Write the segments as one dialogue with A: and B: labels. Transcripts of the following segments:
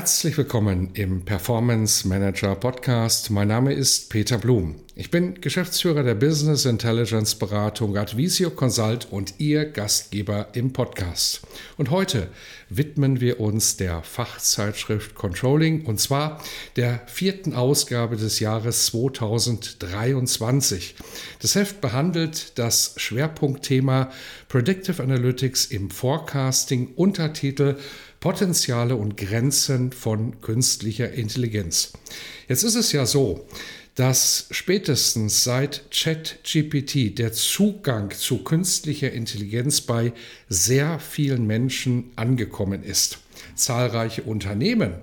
A: Herzlich willkommen im Performance Manager Podcast. Mein Name ist Peter Blum. Ich bin Geschäftsführer der Business Intelligence Beratung Advisio Consult und Ihr Gastgeber im Podcast. Und heute widmen wir uns der Fachzeitschrift Controlling und zwar der vierten Ausgabe des Jahres 2023. Das Heft behandelt das Schwerpunktthema Predictive Analytics im Forecasting, Untertitel Potenziale und Grenzen von künstlicher Intelligenz. Jetzt ist es ja so, dass spätestens seit ChatGPT der Zugang zu künstlicher Intelligenz bei sehr vielen Menschen angekommen ist. Zahlreiche Unternehmen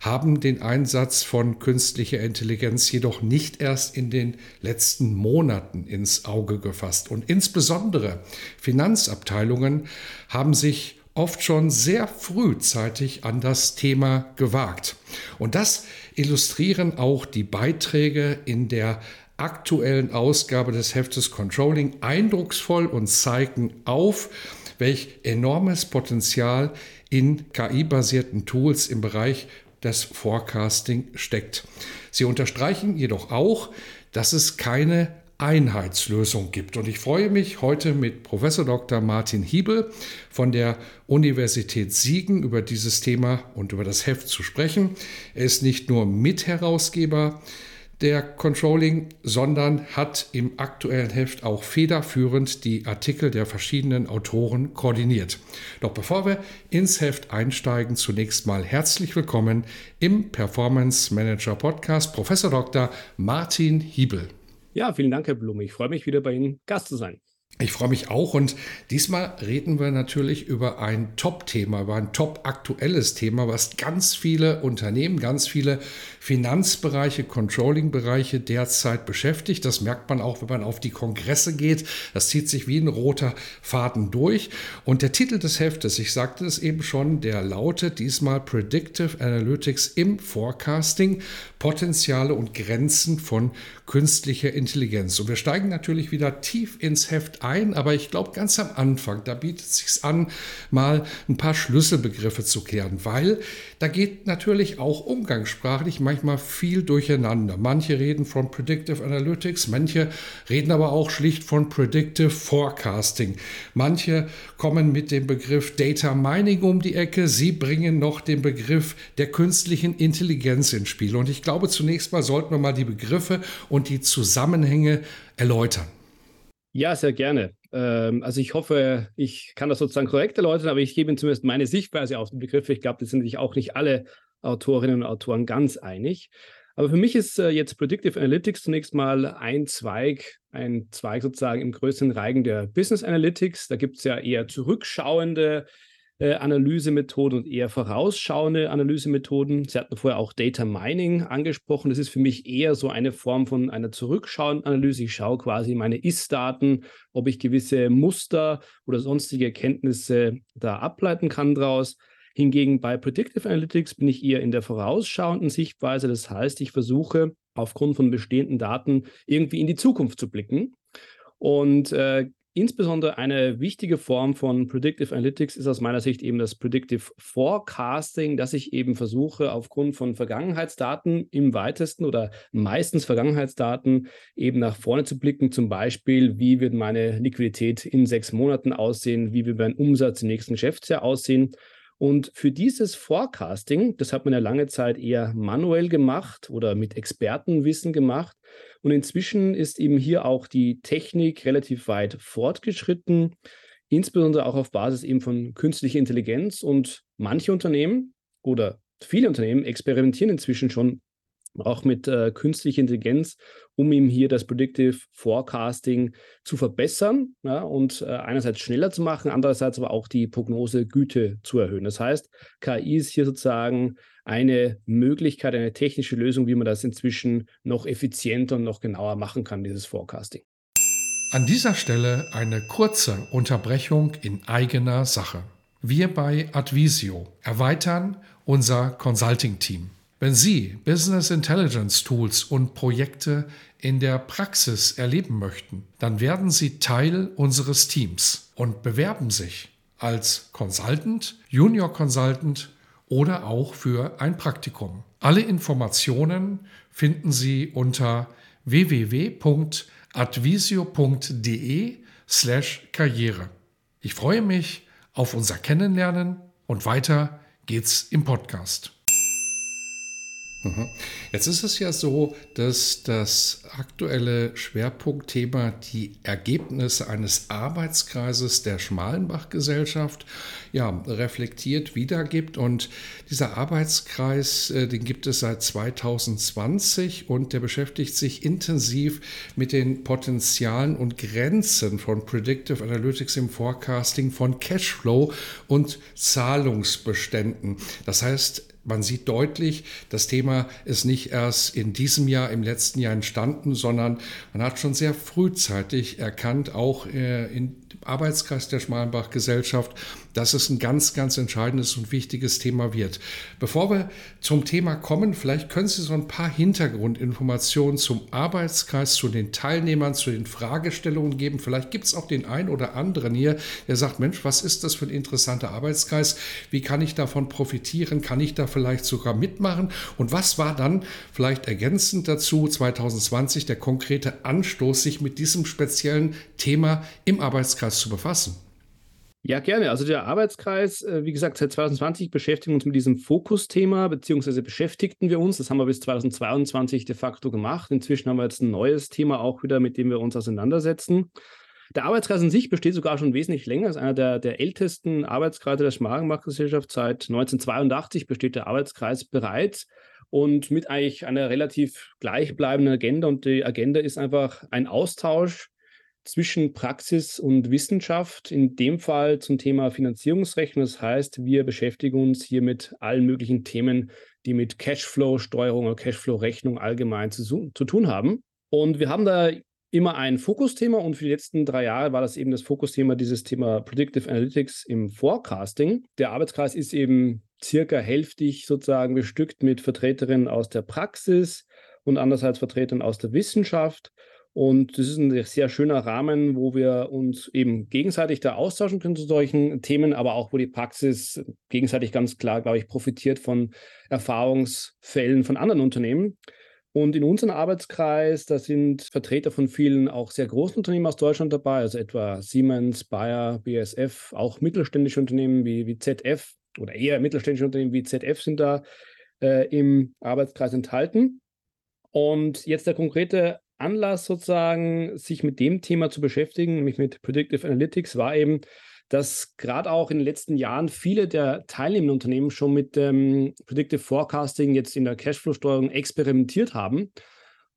A: haben den Einsatz von künstlicher Intelligenz jedoch nicht erst in den letzten Monaten ins Auge gefasst. Und insbesondere Finanzabteilungen haben sich oft schon sehr frühzeitig an das Thema gewagt. Und das illustrieren auch die Beiträge in der aktuellen Ausgabe des Heftes Controlling eindrucksvoll und zeigen auf, welch enormes Potenzial in KI-basierten Tools im Bereich des Forecasting steckt. Sie unterstreichen jedoch auch, dass es keine Einheitslösung gibt. Und ich freue mich heute mit Professor Dr. Martin Hiebel von der Universität Siegen über dieses Thema und über das Heft zu sprechen. Er ist nicht nur Mitherausgeber der Controlling, sondern hat im aktuellen Heft auch federführend die Artikel der verschiedenen Autoren koordiniert. Doch bevor wir ins Heft einsteigen, zunächst mal herzlich willkommen im Performance Manager Podcast Professor Dr. Martin Hiebel.
B: Ja, vielen Dank, Herr Blume. Ich freue mich wieder bei Ihnen Gast zu sein.
A: Ich freue mich auch und diesmal reden wir natürlich über ein Top-Thema, über ein top-aktuelles Thema, was ganz viele Unternehmen, ganz viele Finanzbereiche, Controlling-Bereiche derzeit beschäftigt. Das merkt man auch, wenn man auf die Kongresse geht. Das zieht sich wie ein roter Faden durch. Und der Titel des Heftes, ich sagte es eben schon, der lautet diesmal Predictive Analytics im Forecasting, Potenziale und Grenzen von künstlicher Intelligenz. Und wir steigen natürlich wieder tief ins Heft ein, aber ich glaube ganz am Anfang, da bietet es sich an, mal ein paar Schlüsselbegriffe zu klären, weil da geht natürlich auch umgangssprachlich manchmal viel durcheinander. Manche reden von Predictive Analytics, manche reden aber auch schlicht von Predictive Forecasting. Manche kommen mit dem Begriff Data Mining um die Ecke, sie bringen noch den Begriff der künstlichen Intelligenz ins Spiel. Und ich glaube, zunächst mal sollten wir mal die Begriffe und die Zusammenhänge erläutern.
B: Ja, sehr gerne. Ähm, also ich hoffe, ich kann das sozusagen korrekt erläutern, aber ich gebe Ihnen zumindest meine Sichtweise auf den Begriff. Ich glaube, das sind sich auch nicht alle Autorinnen und Autoren ganz einig. Aber für mich ist äh, jetzt Predictive Analytics zunächst mal ein Zweig, ein Zweig sozusagen im größeren Reigen der Business Analytics. Da gibt es ja eher zurückschauende äh, Analysemethoden und eher vorausschauende Analysemethoden. Sie hatten vorher auch Data Mining angesprochen. Das ist für mich eher so eine Form von einer zurückschauenden Analyse. Ich schaue quasi meine Ist-Daten, ob ich gewisse Muster oder sonstige Erkenntnisse da ableiten kann daraus. Hingegen bei Predictive Analytics bin ich eher in der vorausschauenden Sichtweise. Das heißt, ich versuche aufgrund von bestehenden Daten irgendwie in die Zukunft zu blicken. Und äh, Insbesondere eine wichtige Form von Predictive Analytics ist aus meiner Sicht eben das Predictive Forecasting, dass ich eben versuche, aufgrund von Vergangenheitsdaten im weitesten oder meistens Vergangenheitsdaten eben nach vorne zu blicken. Zum Beispiel, wie wird meine Liquidität in sechs Monaten aussehen? Wie wird mein Umsatz im nächsten Geschäftsjahr aussehen? Und für dieses Forecasting, das hat man ja lange Zeit eher manuell gemacht oder mit Expertenwissen gemacht. Und inzwischen ist eben hier auch die Technik relativ weit fortgeschritten, insbesondere auch auf Basis eben von künstlicher Intelligenz. Und manche Unternehmen oder viele Unternehmen experimentieren inzwischen schon auch mit äh, künstlicher Intelligenz, um ihm hier das Predictive Forecasting zu verbessern ja, und äh, einerseits schneller zu machen, andererseits aber auch die Prognosegüte zu erhöhen. Das heißt, KI ist hier sozusagen eine Möglichkeit, eine technische Lösung, wie man das inzwischen noch effizienter und noch genauer machen kann, dieses Forecasting.
A: An dieser Stelle eine kurze Unterbrechung in eigener Sache. Wir bei Advisio erweitern unser Consulting-Team. Wenn Sie Business Intelligence Tools und Projekte in der Praxis erleben möchten, dann werden Sie Teil unseres Teams und bewerben sich als Consultant, Junior Consultant oder auch für ein Praktikum. Alle Informationen finden Sie unter www.advisio.de slash Karriere. Ich freue mich auf unser Kennenlernen und weiter geht's im Podcast. Mhm. Jetzt ist es ja so, dass das aktuelle Schwerpunktthema die Ergebnisse eines Arbeitskreises der Schmalenbach-Gesellschaft ja, reflektiert wiedergibt. Und dieser Arbeitskreis, äh, den gibt es seit 2020 und der beschäftigt sich intensiv mit den Potenzialen und Grenzen von Predictive Analytics im Forecasting von Cashflow und Zahlungsbeständen. Das heißt, man sieht deutlich, das Thema ist nicht erst in diesem Jahr, im letzten Jahr entstanden, sondern man hat schon sehr frühzeitig erkannt, auch äh, in Arbeitskreis der Schmalenbach-Gesellschaft, dass es ein ganz, ganz entscheidendes und wichtiges Thema wird. Bevor wir zum Thema kommen, vielleicht können Sie so ein paar Hintergrundinformationen zum Arbeitskreis, zu den Teilnehmern, zu den Fragestellungen geben. Vielleicht gibt es auch den einen oder anderen hier, der sagt, Mensch, was ist das für ein interessanter Arbeitskreis? Wie kann ich davon profitieren? Kann ich da vielleicht sogar mitmachen? Und was war dann vielleicht ergänzend dazu 2020 der konkrete Anstoß, sich mit diesem speziellen Thema im Arbeitskreis zu befassen?
B: Ja, gerne. Also der Arbeitskreis, äh, wie gesagt, seit 2020 beschäftigen wir uns mit diesem Fokusthema, beziehungsweise beschäftigten wir uns. Das haben wir bis 2022 de facto gemacht. Inzwischen haben wir jetzt ein neues Thema auch wieder, mit dem wir uns auseinandersetzen. Der Arbeitskreis an sich besteht sogar schon wesentlich länger. ist einer der, der ältesten Arbeitskreise der Schmagenbach-Gesellschaft. Seit 1982 besteht der Arbeitskreis bereits und mit eigentlich einer relativ gleichbleibenden Agenda. Und die Agenda ist einfach ein Austausch zwischen Praxis und Wissenschaft, in dem Fall zum Thema Finanzierungsrechnung. Das heißt, wir beschäftigen uns hier mit allen möglichen Themen, die mit Cashflow-Steuerung oder Cashflow-Rechnung allgemein zu, zu tun haben. Und wir haben da immer ein Fokusthema und für die letzten drei Jahre war das eben das Fokusthema, dieses Thema Predictive Analytics im Forecasting. Der Arbeitskreis ist eben circa hälftig sozusagen bestückt mit Vertreterinnen aus der Praxis und andererseits Vertretern aus der Wissenschaft. Und das ist ein sehr schöner Rahmen, wo wir uns eben gegenseitig da austauschen können zu solchen Themen, aber auch wo die Praxis gegenseitig ganz klar, glaube ich, profitiert von Erfahrungsfällen von anderen Unternehmen. Und in unserem Arbeitskreis, da sind Vertreter von vielen auch sehr großen Unternehmen aus Deutschland dabei, also etwa Siemens, Bayer, BASF, auch mittelständische Unternehmen wie, wie ZF oder eher mittelständische Unternehmen wie ZF sind da äh, im Arbeitskreis enthalten. Und jetzt der konkrete Anlass sozusagen, sich mit dem Thema zu beschäftigen, nämlich mit Predictive Analytics, war eben, dass gerade auch in den letzten Jahren viele der teilnehmenden Unternehmen schon mit dem Predictive Forecasting jetzt in der Cashflow-Steuerung experimentiert haben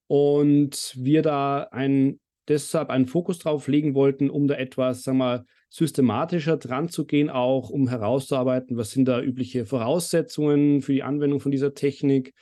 B: und wir da ein, deshalb einen Fokus drauf legen wollten, um da etwas, sagen wir mal, systematischer dran zu gehen, auch um herauszuarbeiten, was sind da übliche Voraussetzungen für die Anwendung von dieser Technik,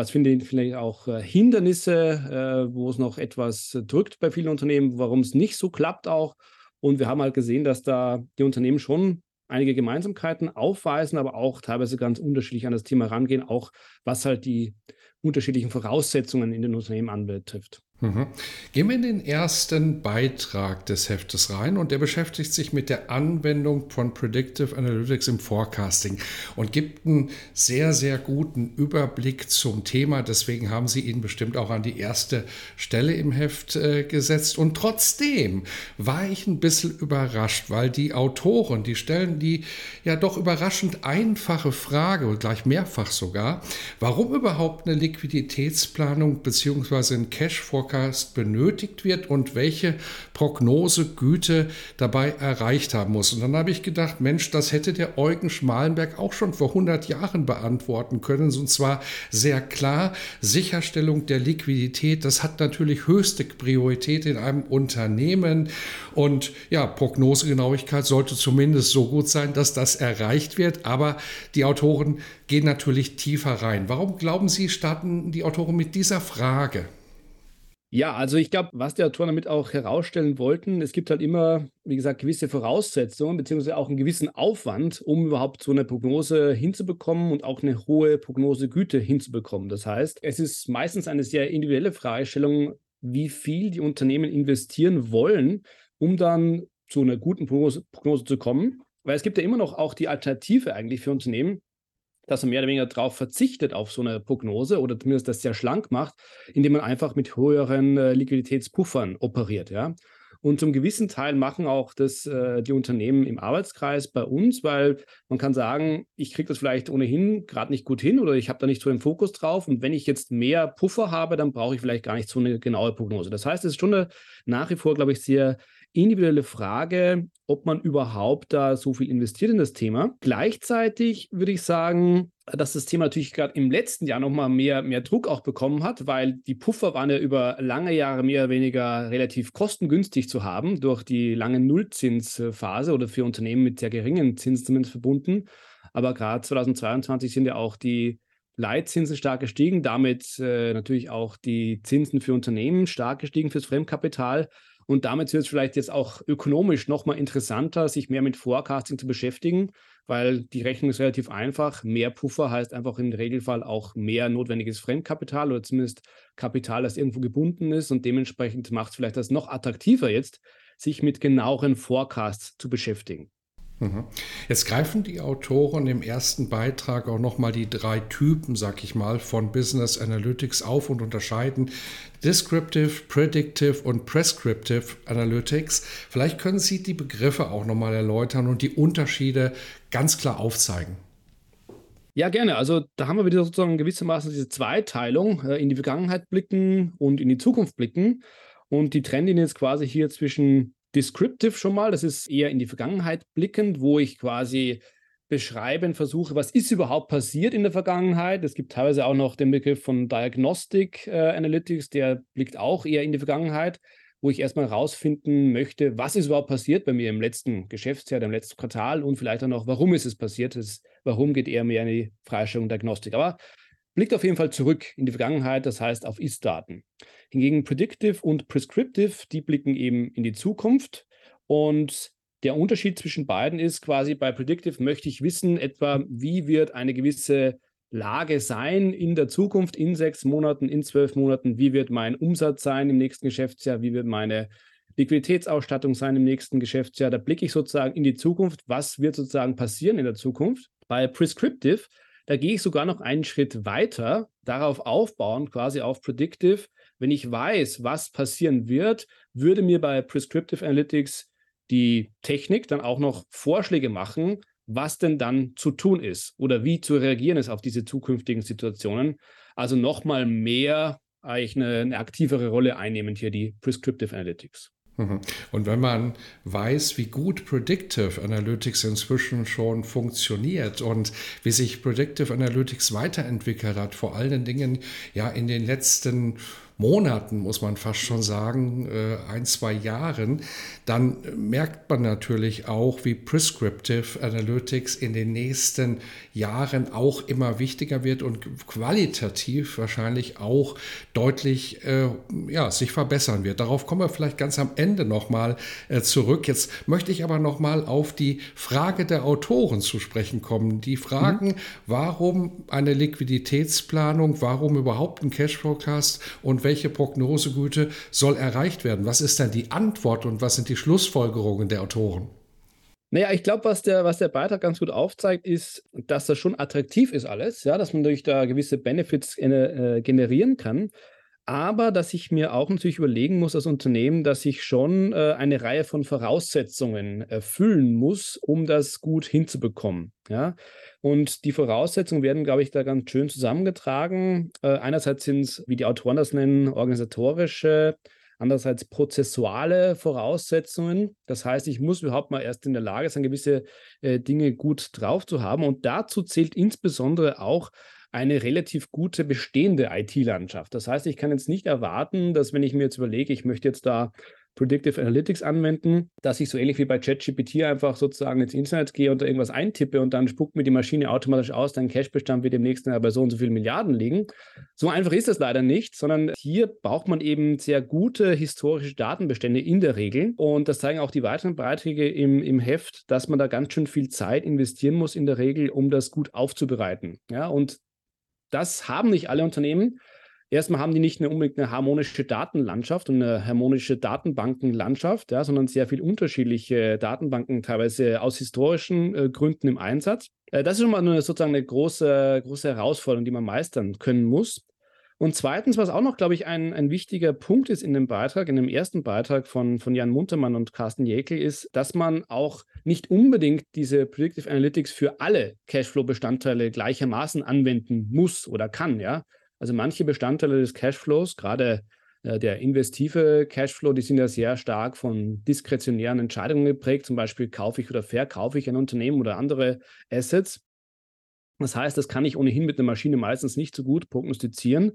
B: was finde ich vielleicht auch äh, Hindernisse, äh, wo es noch etwas drückt bei vielen Unternehmen, warum es nicht so klappt auch. Und wir haben halt gesehen, dass da die Unternehmen schon einige Gemeinsamkeiten aufweisen, aber auch teilweise ganz unterschiedlich an das Thema rangehen, auch was halt die unterschiedlichen Voraussetzungen in den Unternehmen anbetrifft.
A: Mhm. Gehen wir in den ersten Beitrag des Heftes rein und der beschäftigt sich mit der Anwendung von Predictive Analytics im Forecasting und gibt einen sehr, sehr guten Überblick zum Thema. Deswegen haben Sie ihn bestimmt auch an die erste Stelle im Heft äh, gesetzt. Und trotzdem war ich ein bisschen überrascht, weil die Autoren, die stellen die ja doch überraschend einfache Frage und gleich mehrfach sogar, warum überhaupt eine Liquiditätsplanung bzw. ein Cash Forecast benötigt wird und welche Prognosegüte dabei erreicht haben muss. Und dann habe ich gedacht, Mensch, das hätte der Eugen Schmalenberg auch schon vor 100 Jahren beantworten können. Und zwar sehr klar, Sicherstellung der Liquidität, das hat natürlich höchste Priorität in einem Unternehmen. Und ja, Prognosegenauigkeit sollte zumindest so gut sein, dass das erreicht wird. Aber die Autoren gehen natürlich tiefer rein. Warum glauben Sie, starten die Autoren mit dieser Frage?
B: Ja, also ich glaube, was die Autoren damit auch herausstellen wollten, es gibt halt immer, wie gesagt, gewisse Voraussetzungen beziehungsweise auch einen gewissen Aufwand, um überhaupt so eine Prognose hinzubekommen und auch eine hohe Prognosegüte hinzubekommen. Das heißt, es ist meistens eine sehr individuelle Fragestellung, wie viel die Unternehmen investieren wollen, um dann zu einer guten Prognose, Prognose zu kommen. Weil es gibt ja immer noch auch die Alternative eigentlich für Unternehmen, dass man mehr oder weniger darauf verzichtet, auf so eine Prognose oder zumindest das sehr schlank macht, indem man einfach mit höheren äh, Liquiditätspuffern operiert. Ja? Und zum gewissen Teil machen auch das äh, die Unternehmen im Arbeitskreis bei uns, weil man kann sagen, ich kriege das vielleicht ohnehin gerade nicht gut hin oder ich habe da nicht so den Fokus drauf. Und wenn ich jetzt mehr Puffer habe, dann brauche ich vielleicht gar nicht so eine genaue Prognose. Das heißt, es ist schon eine, nach wie vor, glaube ich, sehr individuelle Frage, ob man überhaupt da so viel investiert in das Thema. Gleichzeitig würde ich sagen, dass das Thema natürlich gerade im letzten Jahr nochmal mehr, mehr Druck auch bekommen hat, weil die Puffer waren ja über lange Jahre mehr oder weniger relativ kostengünstig zu haben durch die lange Nullzinsphase oder für Unternehmen mit sehr geringen Zinsen zumindest verbunden. Aber gerade 2022 sind ja auch die Leitzinsen stark gestiegen, damit äh, natürlich auch die Zinsen für Unternehmen stark gestiegen fürs Fremdkapital. Und damit wird es vielleicht jetzt auch ökonomisch nochmal interessanter, sich mehr mit Forecasting zu beschäftigen, weil die Rechnung ist relativ einfach. Mehr Puffer heißt einfach im Regelfall auch mehr notwendiges Fremdkapital oder zumindest Kapital, das irgendwo gebunden ist. Und dementsprechend macht es vielleicht das noch attraktiver jetzt, sich mit genaueren Forecasts zu beschäftigen.
A: Jetzt greifen die Autoren im ersten Beitrag auch nochmal die drei Typen, sag ich mal, von Business Analytics auf und unterscheiden Descriptive, Predictive und Prescriptive Analytics. Vielleicht können Sie die Begriffe auch nochmal erläutern und die Unterschiede ganz klar aufzeigen.
B: Ja, gerne. Also da haben wir wieder sozusagen gewissermaßen diese Zweiteilung, äh, in die Vergangenheit blicken und in die Zukunft blicken. Und die trennen jetzt quasi hier zwischen Descriptive schon mal, das ist eher in die Vergangenheit blickend, wo ich quasi beschreiben versuche, was ist überhaupt passiert in der Vergangenheit. Es gibt teilweise auch noch den Begriff von Diagnostic äh, Analytics, der blickt auch eher in die Vergangenheit, wo ich erstmal herausfinden möchte, was ist überhaupt passiert bei mir im letzten Geschäftsjahr, im letzten Quartal und vielleicht auch noch, warum ist es passiert. Das, warum geht eher mehr in die Freistellung Diagnostik. Aber blickt auf jeden Fall zurück in die Vergangenheit, das heißt auf Ist-Daten. Hingegen Predictive und Prescriptive, die blicken eben in die Zukunft. Und der Unterschied zwischen beiden ist quasi bei Predictive möchte ich wissen, etwa wie wird eine gewisse Lage sein in der Zukunft, in sechs Monaten, in zwölf Monaten, wie wird mein Umsatz sein im nächsten Geschäftsjahr, wie wird meine Liquiditätsausstattung sein im nächsten Geschäftsjahr. Da blicke ich sozusagen in die Zukunft, was wird sozusagen passieren in der Zukunft. Bei Prescriptive, da gehe ich sogar noch einen Schritt weiter, darauf aufbauen, quasi auf Predictive, wenn ich weiß, was passieren wird, würde mir bei Prescriptive Analytics die Technik dann auch noch Vorschläge machen, was denn dann zu tun ist oder wie zu reagieren ist auf diese zukünftigen Situationen. Also nochmal mehr eigentlich eine, eine aktivere Rolle einnehmen hier die Prescriptive Analytics.
A: Mhm. Und wenn man weiß, wie gut Predictive Analytics inzwischen schon funktioniert und wie sich Predictive Analytics weiterentwickelt hat, vor allen Dingen ja in den letzten Monaten, muss man fast schon sagen, äh, ein, zwei Jahren, dann merkt man natürlich auch, wie Prescriptive Analytics in den nächsten Jahren auch immer wichtiger wird und qualitativ wahrscheinlich auch deutlich äh, ja, sich verbessern wird. Darauf kommen wir vielleicht ganz am Ende nochmal äh, zurück. Jetzt möchte ich aber nochmal auf die Frage der Autoren zu sprechen kommen. Die fragen, mhm. warum eine Liquiditätsplanung, warum überhaupt ein Cash Forecast und welche Prognosegüte soll erreicht werden? Was ist denn die Antwort und was sind die Schlussfolgerungen der Autoren?
B: Naja, ich glaube, was der, was der Beitrag ganz gut aufzeigt, ist, dass das schon attraktiv ist alles, ja, dass man durch da gewisse Benefits äh, generieren kann. aber dass ich mir auch natürlich überlegen muss als Unternehmen, dass ich schon äh, eine Reihe von Voraussetzungen erfüllen muss, um das gut hinzubekommen. Ja? Und die Voraussetzungen werden, glaube ich, da ganz schön zusammengetragen. Äh, einerseits sind es, wie die Autoren das nennen, organisatorische, andererseits prozessuale Voraussetzungen. Das heißt, ich muss überhaupt mal erst in der Lage sein, gewisse äh, Dinge gut drauf zu haben. Und dazu zählt insbesondere auch eine relativ gute bestehende IT-Landschaft. Das heißt, ich kann jetzt nicht erwarten, dass wenn ich mir jetzt überlege, ich möchte jetzt da Predictive Analytics anwenden, dass ich so ähnlich wie bei ChatGPT einfach sozusagen ins Internet gehe und da irgendwas eintippe und dann spuckt mir die Maschine automatisch aus, dein Cache-Bestand wird demnächst bei so und so vielen Milliarden liegen. So einfach ist das leider nicht, sondern hier braucht man eben sehr gute historische Datenbestände in der Regel. Und das zeigen auch die weiteren Beiträge im, im Heft, dass man da ganz schön viel Zeit investieren muss in der Regel, um das gut aufzubereiten. Ja, und das haben nicht alle Unternehmen. Erstmal haben die nicht eine, unbedingt eine harmonische Datenlandschaft und eine harmonische Datenbankenlandschaft, ja, sondern sehr viel unterschiedliche Datenbanken, teilweise aus historischen äh, Gründen im Einsatz. Äh, das ist schon mal eine, sozusagen eine große, große Herausforderung, die man meistern können muss. Und zweitens, was auch noch, glaube ich, ein, ein wichtiger Punkt ist in dem Beitrag, in dem ersten Beitrag von, von Jan Muntermann und Carsten Jäkel, ist, dass man auch nicht unbedingt diese Predictive Analytics für alle Cashflow-Bestandteile gleichermaßen anwenden muss oder kann. Ja? Also manche Bestandteile des Cashflows, gerade äh, der investive Cashflow, die sind ja sehr stark von diskretionären Entscheidungen geprägt. Zum Beispiel kaufe ich oder verkaufe ich ein Unternehmen oder andere Assets. Das heißt, das kann ich ohnehin mit einer Maschine meistens nicht so gut prognostizieren.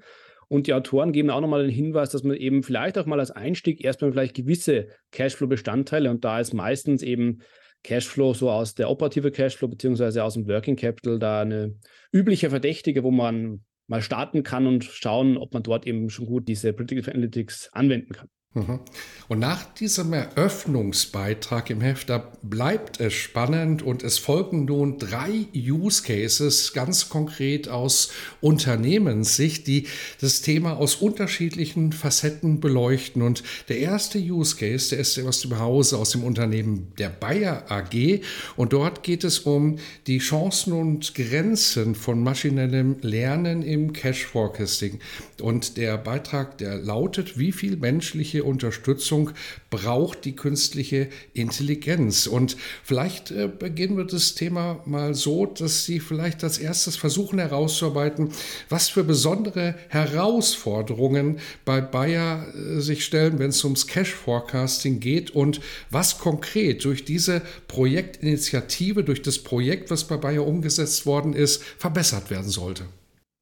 B: Und die Autoren geben auch nochmal den Hinweis, dass man eben vielleicht auch mal als Einstieg erstmal vielleicht gewisse Cashflow-Bestandteile und da ist meistens eben Cashflow so aus der operative Cashflow beziehungsweise aus dem Working Capital da eine übliche Verdächtige, wo man mal starten kann und schauen, ob man dort eben schon gut diese Predictive Analytics anwenden kann.
A: Mhm. Und nach diesem Eröffnungsbeitrag im Heft, da bleibt es spannend und es folgen nun drei Use Cases ganz konkret aus Unternehmenssicht, die das Thema aus unterschiedlichen Facetten beleuchten. Und der erste Use Case, der ist aus dem Hause, aus dem Unternehmen der Bayer AG. Und dort geht es um die Chancen und Grenzen von maschinellem Lernen im Cash Forecasting. Und der Beitrag, der lautet, wie viel menschliche Unterstützung braucht die künstliche Intelligenz. Und vielleicht äh, beginnen wir das Thema mal so, dass Sie vielleicht als erstes versuchen herauszuarbeiten, was für besondere Herausforderungen bei Bayer äh, sich stellen, wenn es ums Cash Forecasting geht und was konkret durch diese Projektinitiative, durch das Projekt, was bei Bayer umgesetzt worden ist, verbessert werden sollte.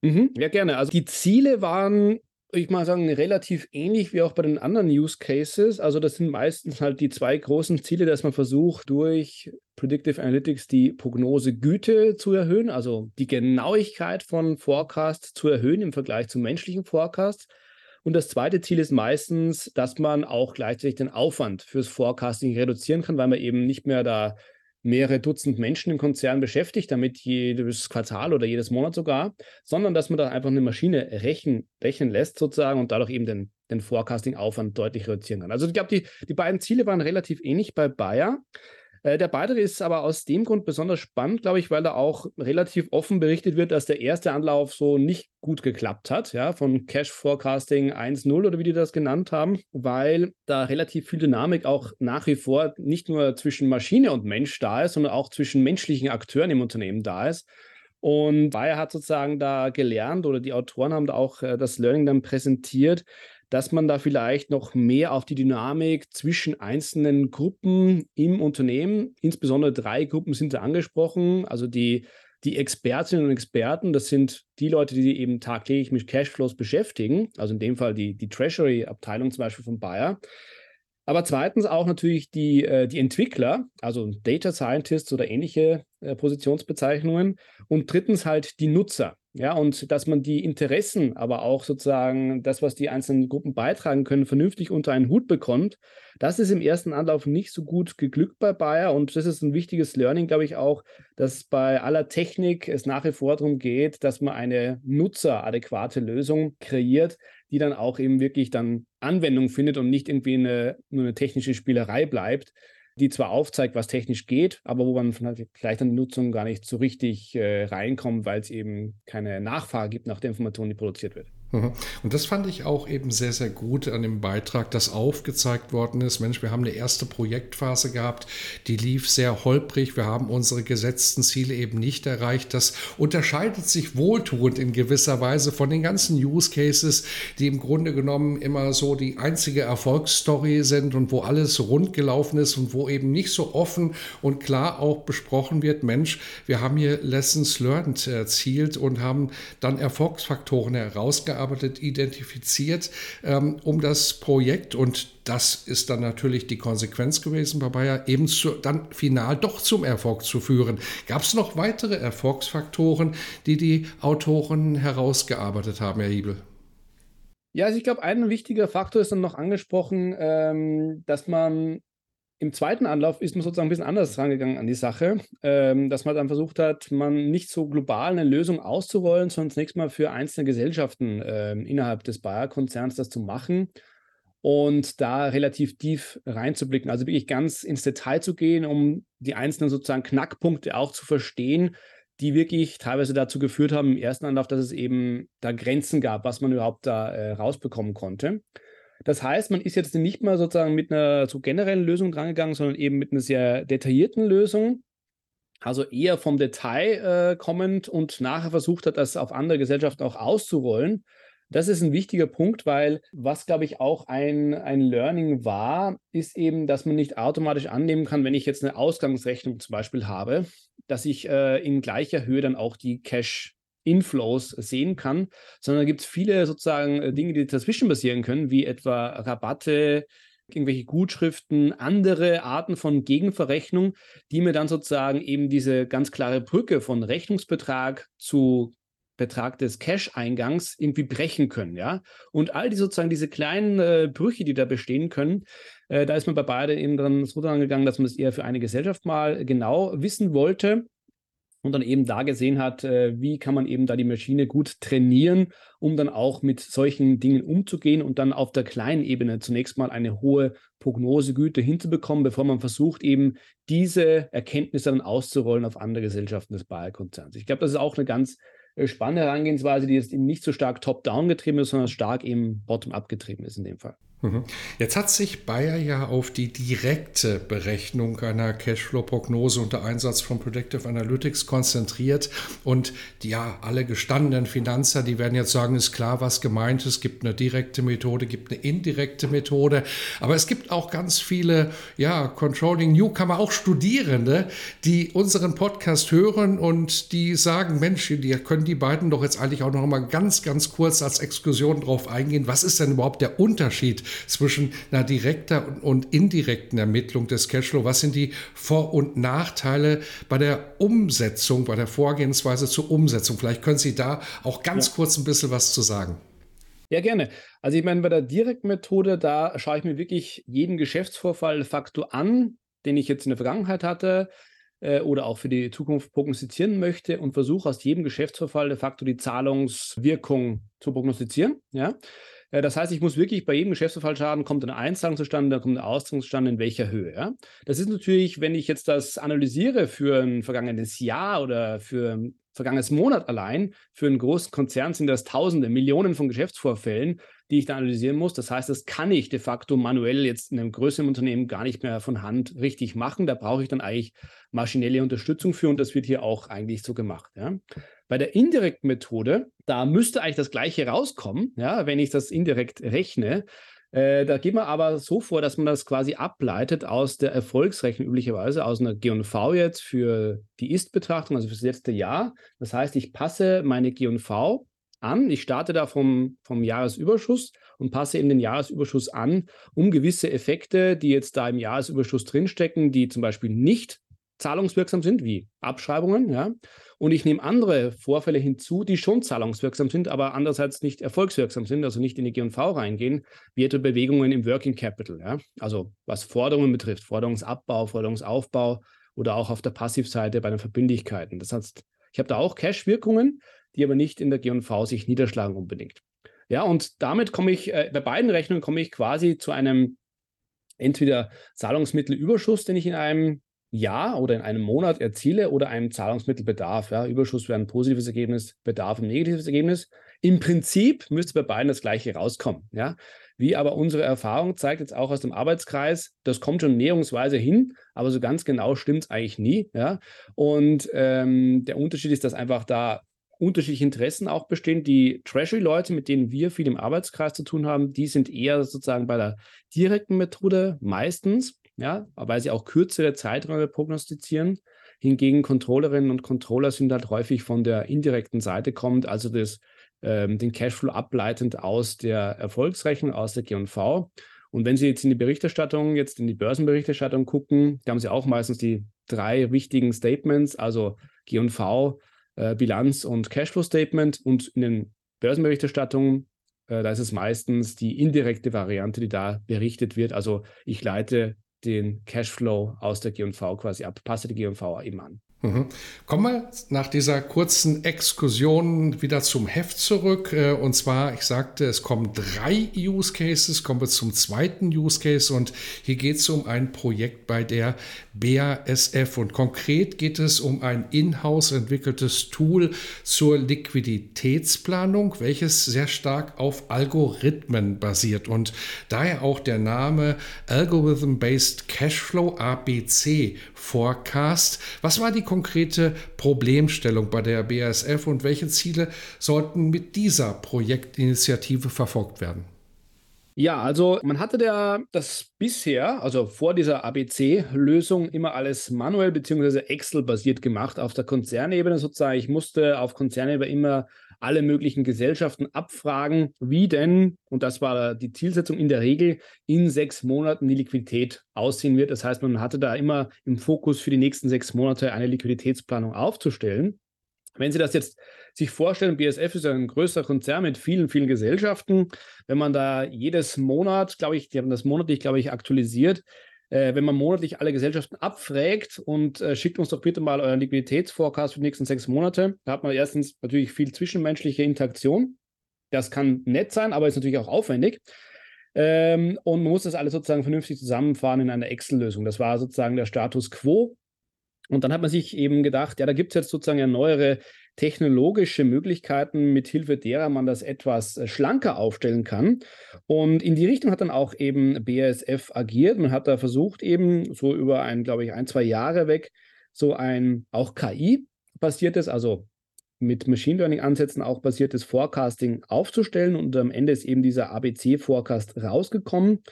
B: Mhm, ja, gerne. Also die Ziele waren ich mal sagen, relativ ähnlich wie auch bei den anderen Use Cases. Also das sind meistens halt die zwei großen Ziele, dass man versucht, durch Predictive Analytics die Prognosegüte zu erhöhen, also die Genauigkeit von Forecasts zu erhöhen im Vergleich zu menschlichen Forecasts. Und das zweite Ziel ist meistens, dass man auch gleichzeitig den Aufwand fürs Forecasting reduzieren kann, weil man eben nicht mehr da mehrere Dutzend Menschen im Konzern beschäftigt, damit jedes Quartal oder jedes Monat sogar, sondern dass man da einfach eine Maschine rechnen, rechnen lässt sozusagen und dadurch eben den, den Forecasting-Aufwand deutlich reduzieren kann. Also ich glaube, die, die beiden Ziele waren relativ ähnlich bei Bayer. Äh, der Beitrag ist aber aus dem Grund besonders spannend, glaube ich, weil da auch relativ offen berichtet wird, dass der erste Anlauf so nicht gut geklappt hat, ja, von Cash Forecasting 1.0 oder wie die das genannt haben, weil da relativ viel Dynamik auch nach wie vor nicht nur zwischen Maschine und Mensch da ist, sondern auch zwischen menschlichen Akteuren im Unternehmen da ist. Und Bayer hat sozusagen da gelernt oder die Autoren haben da auch äh, das Learning dann präsentiert, dass man da vielleicht noch mehr auf die Dynamik zwischen einzelnen Gruppen im Unternehmen, insbesondere drei Gruppen sind da angesprochen, also die, die Expertinnen und Experten, das sind die Leute, die eben tagtäglich mit Cashflows beschäftigen, also in dem Fall die, die Treasury-Abteilung zum Beispiel von Bayer. Aber zweitens auch natürlich die, äh, die Entwickler, also Data Scientists oder ähnliche äh, Positionsbezeichnungen. Und drittens halt die Nutzer. Ja, und dass man die Interessen, aber auch sozusagen das, was die einzelnen Gruppen beitragen können, vernünftig unter einen Hut bekommt. Das ist im ersten Anlauf nicht so gut geglückt bei Bayer. Und das ist ein wichtiges Learning, glaube ich, auch, dass bei aller Technik es nach wie vor darum geht, dass man eine nutzeradäquate Lösung kreiert, die dann auch eben wirklich dann Anwendung findet und nicht irgendwie eine, nur eine technische Spielerei bleibt die zwar aufzeigt, was technisch geht, aber wo man vielleicht an die Nutzung gar nicht so richtig äh, reinkommt, weil es eben keine Nachfrage gibt nach der Information, die produziert wird.
A: Mhm. Und das fand ich auch eben sehr, sehr gut an dem Beitrag, dass aufgezeigt worden ist, Mensch, wir haben eine erste Projektphase gehabt, die lief sehr holprig, wir haben unsere gesetzten Ziele eben nicht erreicht. Das unterscheidet sich wohltuend in gewisser Weise von den ganzen Use Cases, die im Grunde genommen immer so die einzige Erfolgsstory sind und wo alles rund gelaufen ist und wo eben nicht so offen und klar auch besprochen wird, Mensch, wir haben hier Lessons Learned erzielt und haben dann Erfolgsfaktoren herausgearbeitet ausgearbeitet, identifiziert, ähm, um das Projekt und das ist dann natürlich die Konsequenz gewesen bei Bayer, eben zu, dann final doch zum Erfolg zu führen. Gab es noch weitere Erfolgsfaktoren, die die Autoren herausgearbeitet haben, Herr Hiebel?
B: Ja, also ich glaube, ein wichtiger Faktor ist dann noch angesprochen, ähm, dass man im zweiten Anlauf ist man sozusagen ein bisschen anders rangegangen an die Sache, ähm, dass man dann versucht hat, man nicht so global eine Lösung auszurollen, sondern zunächst mal für einzelne Gesellschaften äh, innerhalb des Bayer-Konzerns das zu machen und da relativ tief reinzublicken, also wirklich ganz ins Detail zu gehen, um die einzelnen sozusagen Knackpunkte auch zu verstehen, die wirklich teilweise dazu geführt haben im ersten Anlauf, dass es eben da Grenzen gab, was man überhaupt da äh, rausbekommen konnte. Das heißt, man ist jetzt nicht mal sozusagen mit einer so generellen Lösung drangegangen, sondern eben mit einer sehr detaillierten Lösung. Also eher vom Detail äh, kommend und nachher versucht hat, das auf andere Gesellschaften auch auszurollen. Das ist ein wichtiger Punkt, weil was, glaube ich, auch ein, ein Learning war, ist eben, dass man nicht automatisch annehmen kann, wenn ich jetzt eine Ausgangsrechnung zum Beispiel habe, dass ich äh, in gleicher Höhe dann auch die Cash Inflows sehen kann, sondern gibt es viele sozusagen äh, Dinge, die dazwischen passieren können, wie etwa Rabatte, irgendwelche Gutschriften, andere Arten von Gegenverrechnung, die mir dann sozusagen eben diese ganz klare Brücke von Rechnungsbetrag zu Betrag des Cash-Eingangs irgendwie brechen können, ja. Und all die sozusagen diese kleinen äh, Brüche, die da bestehen können, äh, da ist man bei beiden eben dran so dran gegangen, dass man es eher für eine Gesellschaft mal genau wissen wollte und dann eben da gesehen hat, äh, wie kann man eben da die Maschine gut trainieren, um dann auch mit solchen Dingen umzugehen und dann auf der kleinen Ebene zunächst mal eine hohe Prognosegüte hinzubekommen, bevor man versucht, eben diese Erkenntnisse dann auszurollen auf andere Gesellschaften des Bayer-Konzerns. Ich glaube, das ist auch eine ganz äh, spannende Herangehensweise, die jetzt eben nicht so stark top-down getrieben ist, sondern stark eben bottom-up getrieben ist in dem Fall.
A: Mhm. Jetzt hat sich Bayer ja auf die direkte Berechnung einer Cashflow-Prognose unter Einsatz von Predictive Analytics konzentriert. Und ja, alle gestandenen Finanzer, die werden jetzt sagen, ist klar, was gemeint ist. Es gibt eine direkte Methode, gibt eine indirekte Methode. Aber es gibt auch ganz viele, ja, Controlling Newcomer, auch Studierende, die unseren Podcast hören und die sagen, Mensch, die können die beiden doch jetzt eigentlich auch noch mal ganz, ganz kurz als Exkursion drauf eingehen. Was ist denn überhaupt der Unterschied zwischen einer direkten und indirekten Ermittlung des Cashflow? Was sind die Vor- und Nachteile bei der Umsetzung, bei der Vorgehensweise zur Umsetzung? Vielleicht können Sie da auch ganz ja. kurz ein bisschen was zu sagen.
B: Ja, gerne. Also ich meine, bei der Direktmethode, da schaue ich mir wirklich jeden Geschäftsvorfall de facto an, den ich jetzt in der Vergangenheit hatte äh, oder auch für die Zukunft prognostizieren möchte und versuche aus jedem Geschäftsvorfall de facto die Zahlungswirkung zu prognostizieren. Ja? Äh, das heißt, ich muss wirklich bei jedem Geschäftsverfallschaden kommt eine Einzahlung zustande, dann kommt eine Auszahlung zustande, in welcher Höhe. Ja? Das ist natürlich, wenn ich jetzt das analysiere für ein vergangenes Jahr oder für ein vergangenes Monat allein, für einen großen Konzern sind das Tausende, Millionen von Geschäftsvorfällen, die ich da analysieren muss. Das heißt, das kann ich de facto manuell jetzt in einem größeren Unternehmen gar nicht mehr von Hand richtig machen. Da brauche ich dann eigentlich maschinelle Unterstützung für und das wird hier auch eigentlich so gemacht. Ja? Bei der indirekten Methode, da müsste eigentlich das Gleiche rauskommen, ja, wenn ich das indirekt rechne. Äh, da geht man aber so vor, dass man das quasi ableitet aus der Erfolgsrechnung üblicherweise, aus einer G&V jetzt für die Ist-Betrachtung, also für das letzte Jahr. Das heißt, ich passe meine G&V an. Ich starte da vom, vom Jahresüberschuss und passe eben den Jahresüberschuss an, um gewisse Effekte, die jetzt da im Jahresüberschuss drinstecken, die zum Beispiel nicht zahlungswirksam sind, wie Abschreibungen, ja, und ich nehme andere Vorfälle hinzu, die schon zahlungswirksam sind, aber andererseits nicht erfolgswirksam sind, also nicht in die G&V reingehen, wie etwa Bewegungen im Working Capital. Ja? Also was Forderungen betrifft, Forderungsabbau, Forderungsaufbau oder auch auf der Passivseite bei den Verbindlichkeiten. Das heißt, ich habe da auch Cash-Wirkungen, die aber nicht in der G&V sich niederschlagen unbedingt. Ja, und damit komme ich, äh, bei beiden Rechnungen komme ich quasi zu einem entweder Zahlungsmittelüberschuss, den ich in einem Jahr oder in einem Monat erziele oder einem Zahlungsmittelbedarf. Ja. Überschuss wäre ein positives Ergebnis, Bedarf ein negatives Ergebnis. Im Prinzip müsste bei beiden das Gleiche rauskommen. Ja? Wie aber unsere Erfahrung zeigt jetzt auch aus dem Arbeitskreis, das kommt schon näherungsweise hin, aber so ganz genau stimmt es eigentlich nie. Ja? Und ähm, der Unterschied ist, dass einfach da unterschiedliche Interessen auch bestehen. Die Treasury-Leute, mit denen wir viel im Arbeitskreis zu tun haben, die sind eher sozusagen bei der direkten Methode meistens, ja, weil sie auch kürzere Zeiträume prognostizieren. Hingegen Controllerinnen und Controller sind halt häufig von der indirekten Seite kommt, also das, ähm, den Cashflow ableitend aus der Erfolgsrechnung, aus der G&V. Und wenn Sie jetzt in die Berichterstattung, jetzt in die Börsenberichterstattung gucken, da haben Sie auch meistens die drei wichtigen Statements, also G&V, äh, Bilanz und Cashflow-Statement. Und in den Börsenberichterstattungen, äh, da ist es meistens die indirekte Variante, die da berichtet wird. Also ich leite den Cashflow aus der GV quasi ab, passe die GV eben an.
A: Mhm. Kommen wir nach dieser kurzen Exkursion wieder zum Heft zurück. Äh, und zwar, ich sagte, es kommen drei Use Cases, kommen wir zum zweiten Use Case und hier geht es um ein Projekt bei der BASF und konkret geht es um ein in-house entwickeltes Tool zur Liquiditätsplanung, welches sehr stark auf Algorithmen basiert und daher auch der Name Algorithm-Based Cashflow ABC Forecast. Was war die konkrete Problemstellung bei der BASF und welche Ziele sollten mit dieser Projektinitiative verfolgt werden?
B: Ja, also man hatte der, das bisher, also vor dieser ABC-Lösung, immer alles manuell bzw. Excel-basiert gemacht auf der Konzernebene sozusagen. Ich musste auf Konzernebene immer alle möglichen Gesellschaften abfragen, wie denn, und das war die Zielsetzung in der Regel, in sechs Monaten die Liquidität aussehen wird. Das heißt, man hatte da immer im Fokus für die nächsten sechs Monate eine Liquiditätsplanung aufzustellen. Wenn Sie das jetzt sich vorstellen, BSF ist ein größer Konzern mit vielen, vielen Gesellschaften. Wenn man da jedes Monat, glaube ich, die haben das monatlich, glaube ich, aktualisiert, äh, wenn man monatlich alle Gesellschaften abfragt und äh, schickt uns doch bitte mal euren Liquiditätsforecast für die nächsten sechs Monate, da hat man erstens natürlich viel zwischenmenschliche Interaktion. Das kann nett sein, aber ist natürlich auch aufwendig. Ähm, und man muss das alles sozusagen vernünftig zusammenfahren in einer Excel-Lösung. Das war sozusagen der Status quo. Und dann hat man sich eben gedacht, ja, da gibt es jetzt sozusagen ja neuere technologische Möglichkeiten, mit Hilfe derer man das etwas äh, schlanker aufstellen kann. Und in die Richtung hat dann auch eben BASF agiert. Man hat da versucht, eben so über ein, glaube ich, ein, zwei Jahre weg, so ein auch KI-basiertes, also mit Machine Learning-Ansätzen auch basiertes Forecasting aufzustellen. Und am Ende ist eben dieser ABC-Forecast rausgekommen,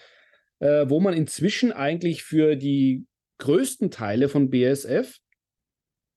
B: äh, wo man inzwischen eigentlich für die größten Teile von BSF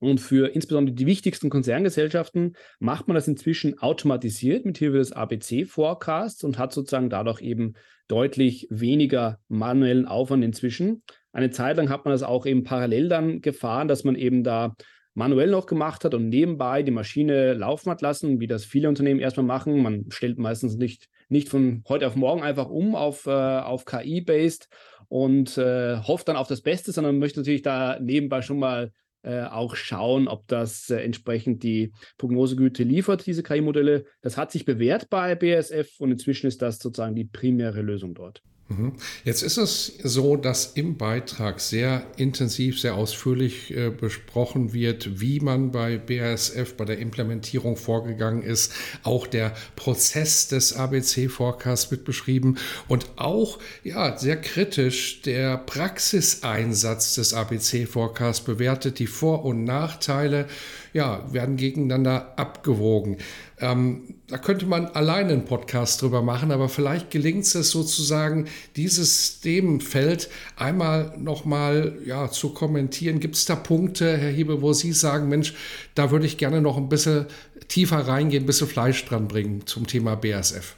B: und für insbesondere die wichtigsten Konzerngesellschaften macht man das inzwischen automatisiert mit Hilfe des ABC-Forecasts und hat sozusagen dadurch eben deutlich weniger manuellen Aufwand inzwischen. Eine Zeit lang hat man das auch eben parallel dann gefahren, dass man eben da manuell noch gemacht hat und nebenbei die Maschine laufen hat lassen, wie das viele Unternehmen erstmal machen. Man stellt meistens nicht, nicht von heute auf morgen einfach um auf, äh, auf KI-based und äh, hofft dann auf das Beste, sondern möchte natürlich da nebenbei schon mal äh, auch schauen, ob das äh, entsprechend die Prognosegüte liefert, diese KI-Modelle. Das hat sich bewährt bei BASF und inzwischen ist das sozusagen die primäre Lösung dort.
A: Mhm. Jetzt ist es so, dass im Beitrag sehr intensiv, sehr ausführlich äh, besprochen wird, wie man bei BASF bei der Implementierung vorgegangen ist. Auch der Prozess des ABC-Forecasts wird beschrieben und auch ja, sehr kritisch der Praxiseinsatz des ABC-Forecasts bewertet. Die Vor- und Nachteile ja, werden gegeneinander abgewogen. Ähm, da könnte man alleine einen Podcast drüber machen, aber vielleicht gelingt es sozusagen, dieses Themenfeld einmal nochmal ja, zu kommentieren. Gibt es da Punkte, Herr Hebe, wo Sie sagen, Mensch, da würde ich gerne noch ein bisschen tiefer reingehen, ein bisschen Fleisch dran bringen zum Thema BASF?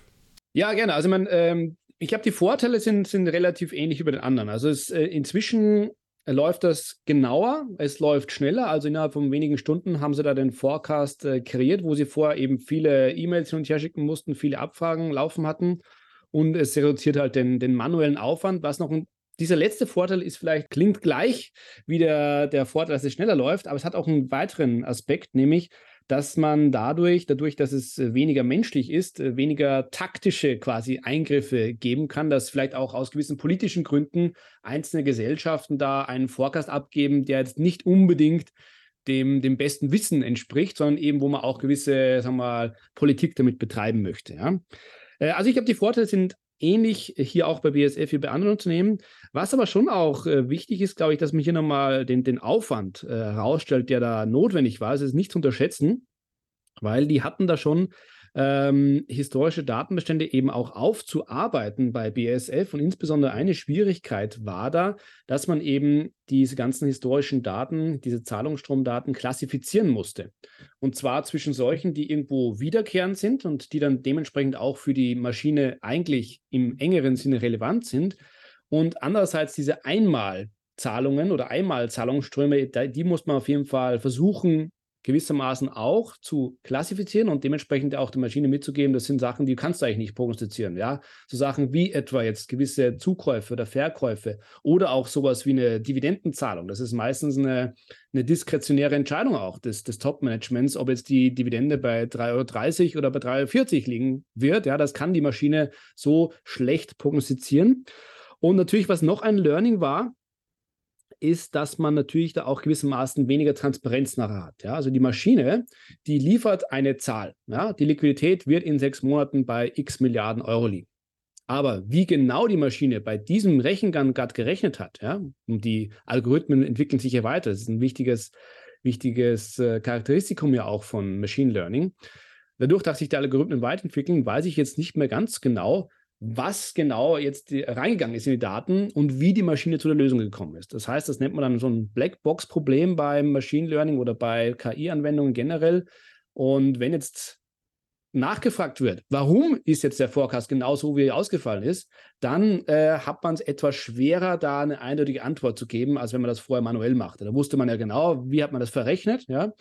B: Ja, gerne. Also man, ähm, ich glaube, die Vorteile sind, sind relativ ähnlich über den anderen. Also es, äh, inzwischen läuft das genauer, es läuft schneller. Also innerhalb von wenigen Stunden haben sie da den Forecast äh, kreiert, wo sie vorher eben viele E-Mails hin und her schicken mussten, viele Abfragen laufen hatten. Und es reduziert halt den, den manuellen Aufwand. Was noch ein, dieser letzte Vorteil ist vielleicht, klingt gleich wie der, der Vorteil, dass es schneller läuft, aber es hat auch einen weiteren Aspekt, nämlich, dass man dadurch, dadurch, dass es äh, weniger menschlich ist, äh, weniger taktische quasi Eingriffe geben kann, dass vielleicht auch aus gewissen politischen Gründen einzelne Gesellschaften da einen Forecast abgeben, der jetzt nicht unbedingt dem, dem besten Wissen entspricht, sondern eben, wo man auch gewisse, sagen wir mal, Politik damit betreiben möchte. Ja? Äh, also ich glaube, die Vorteile sind ähnlich hier auch bei BSF wie bei anderen Unternehmen. Was aber schon auch äh, wichtig ist, glaube ich, dass man hier nochmal den, den Aufwand äh, herausstellt, der da notwendig war. Es ist nicht zu unterschätzen, weil die hatten da schon ähm, historische Datenbestände eben auch aufzuarbeiten bei BASF. Und insbesondere eine Schwierigkeit war da, dass man eben diese ganzen historischen Daten, diese Zahlungsstromdaten klassifizieren musste. Und zwar zwischen solchen, die irgendwo wiederkehrend sind und die dann dementsprechend auch für die Maschine eigentlich im engeren Sinne relevant sind. Und andererseits diese Einmalzahlungen oder Einmalzahlungsströme, die muss man auf jeden Fall versuchen gewissermaßen auch zu klassifizieren und dementsprechend auch der Maschine mitzugeben, das sind Sachen, die kannst du eigentlich nicht prognostizieren. Ja? So Sachen wie etwa jetzt gewisse Zukäufe oder Verkäufe oder auch sowas wie eine Dividendenzahlung. Das ist meistens eine, eine diskretionäre Entscheidung auch des, des Top-Managements, ob jetzt die Dividende bei 3,30 Euro oder bei 3,40 Euro liegen wird. Ja, das kann die Maschine so schlecht prognostizieren. Und natürlich, was noch ein Learning war, ist, dass man natürlich da auch gewissermaßen weniger Transparenz nachher hat. Ja? Also die Maschine, die liefert eine Zahl. Ja? Die Liquidität wird in sechs Monaten bei x Milliarden Euro liegen. Aber wie genau die Maschine bei diesem Rechengang gerade gerechnet hat, ja, und die Algorithmen entwickeln sich ja weiter, das ist ein wichtiges, wichtiges äh, Charakteristikum ja auch von Machine Learning. Dadurch, dass sich die Algorithmen weiterentwickeln, weiß ich jetzt nicht mehr ganz genau, was genau jetzt reingegangen ist in die Daten und wie die Maschine zu der Lösung gekommen ist. Das heißt, das nennt man dann so ein Blackbox-Problem beim Machine Learning oder bei KI-Anwendungen generell. Und wenn jetzt nachgefragt wird, warum ist jetzt der Forecast genau so, wie er ausgefallen ist, dann äh, hat man es etwas schwerer, da eine eindeutige Antwort zu geben, als wenn man das vorher manuell macht. Da wusste man ja genau, wie hat man das verrechnet, ja.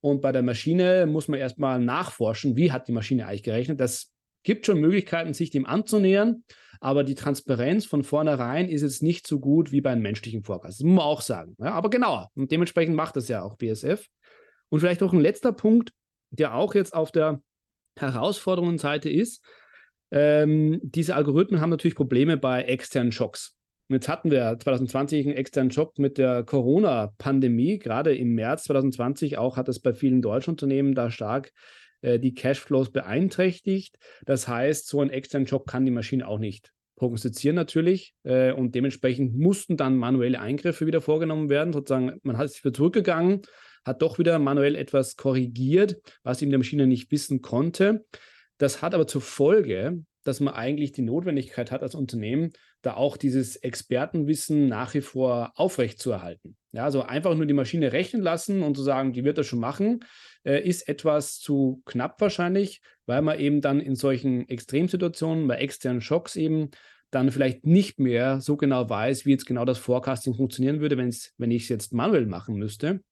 B: Und bei der Maschine muss man erstmal nachforschen, wie hat die Maschine eigentlich gerechnet. Das gibt schon Möglichkeiten, sich dem anzunähern, aber die Transparenz von vornherein ist jetzt nicht so gut wie bei einem menschlichen Forecast. Das muss man auch sagen. Ja, aber genauer. Und dementsprechend macht das ja auch BSF. Und vielleicht noch ein letzter Punkt, der auch jetzt auf der Herausforderungsseite ist. Ähm, diese Algorithmen haben natürlich Probleme bei externen Schocks. Und jetzt hatten wir 2020 einen externen Schock mit der Corona-Pandemie. Gerade im März 2020 auch hat es bei vielen deutschen Unternehmen da stark äh, die Cashflows beeinträchtigt. Das heißt, so ein externen Job kann die Maschine auch nicht prognostizieren natürlich äh, und dementsprechend mussten dann manuelle Eingriffe wieder vorgenommen werden. Sozusagen, man hat sich wieder zurückgegangen, hat doch wieder manuell etwas korrigiert, was ihm der Maschine nicht wissen konnte. Das hat aber zur Folge, dass man eigentlich die Notwendigkeit hat als Unternehmen, da auch dieses Expertenwissen nach wie vor aufrechtzuerhalten. Ja, also einfach nur die Maschine rechnen lassen und zu sagen, die wird das schon machen, äh, ist etwas zu knapp wahrscheinlich, weil man eben dann in solchen Extremsituationen, bei externen Schocks eben, dann vielleicht nicht mehr so genau weiß, wie jetzt genau das Forecasting funktionieren würde, wenn ich es jetzt manuell machen müsste.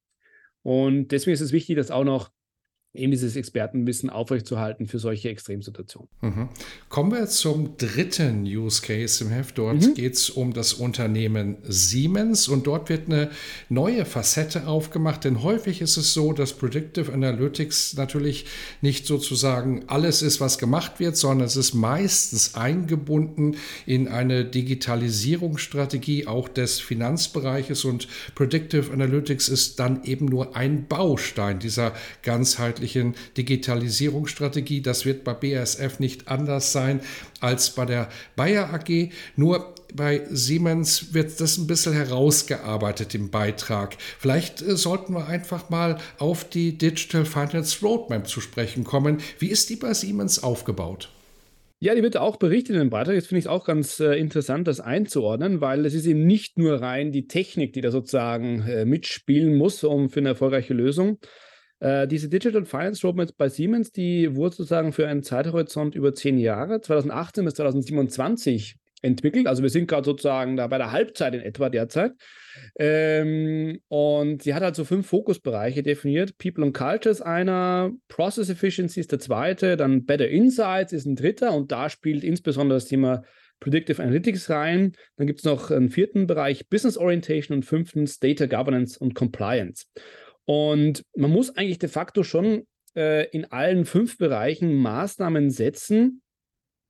B: Und deswegen ist es wichtig, dass auch noch eben dieses Expertenwissen aufrechtzuerhalten für solche Extremsituationen.
A: Mhm. Kommen wir zum dritten Use Case im Heft. Dort mhm. geht es um das Unternehmen Siemens und dort wird eine neue Facette aufgemacht, denn häufig ist es so, dass Predictive Analytics natürlich nicht sozusagen alles ist, was gemacht wird, sondern es ist meistens eingebunden in eine Digitalisierungsstrategie auch des Finanzbereiches und Predictive Analytics ist dann eben nur ein Baustein dieser ganzheitlichen ganzheitlichen Digitalisierungsstrategie. Das wird bei BASF nicht anders sein als bei der Bayer AG. Nur bei Siemens wird das ein bisschen herausgearbeitet im Beitrag. Vielleicht äh, sollten wir einfach mal auf die Digital Finance Roadmap zu sprechen kommen. Wie ist die bei Siemens aufgebaut?
B: Ja, die wird auch berichtet in dem Beitrag. Jetzt finde ich es auch ganz äh, interessant, das einzuordnen, weil es ist eben nicht nur rein die Technik, die da sozusagen äh, mitspielen muss, um für eine erfolgreiche Lösung, äh, diese Digital Finance Roadmap bei Siemens, die wurde sozusagen für einen Zeithorizont über zehn Jahre, 2018 bis 2027 entwickelt. Also wir sind gerade sozusagen da bei der Halbzeit in etwa derzeit. Ähm, und sie hat halt so fünf Fokusbereiche definiert. People and Culture ist einer, Process Efficiency ist der zweite, dann Better Insights ist ein dritter und da spielt insbesondere das Thema Predictive Analytics rein. Dann gibt es noch einen vierten Bereich Business Orientation und fünftens Data Governance und Compliance. Und man muss eigentlich de facto schon äh, in allen fünf Bereichen Maßnahmen setzen,